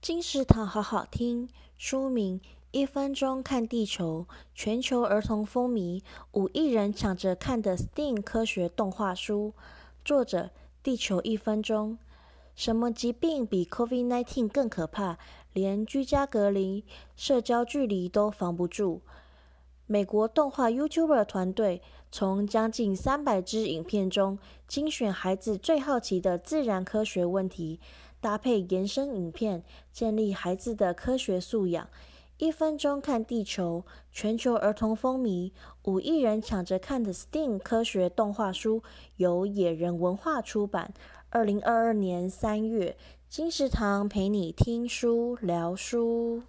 金石堂好好听，书名《一分钟看地球》，全球儿童风靡，五亿人抢着看的 STEAM 科学动画书。作者：地球一分钟。什么疾病比 COVID-19 更可怕？连居家隔离、社交距离都防不住。美国动画 YouTuber 团队从将近三百支影片中精选孩子最好奇的自然科学问题。搭配延伸影片，建立孩子的科学素养。一分钟看地球，全球儿童风靡，五亿人抢着看的 STEAM 科学动画书，由野人文化出版。二零二二年三月，金石堂陪你听书聊书。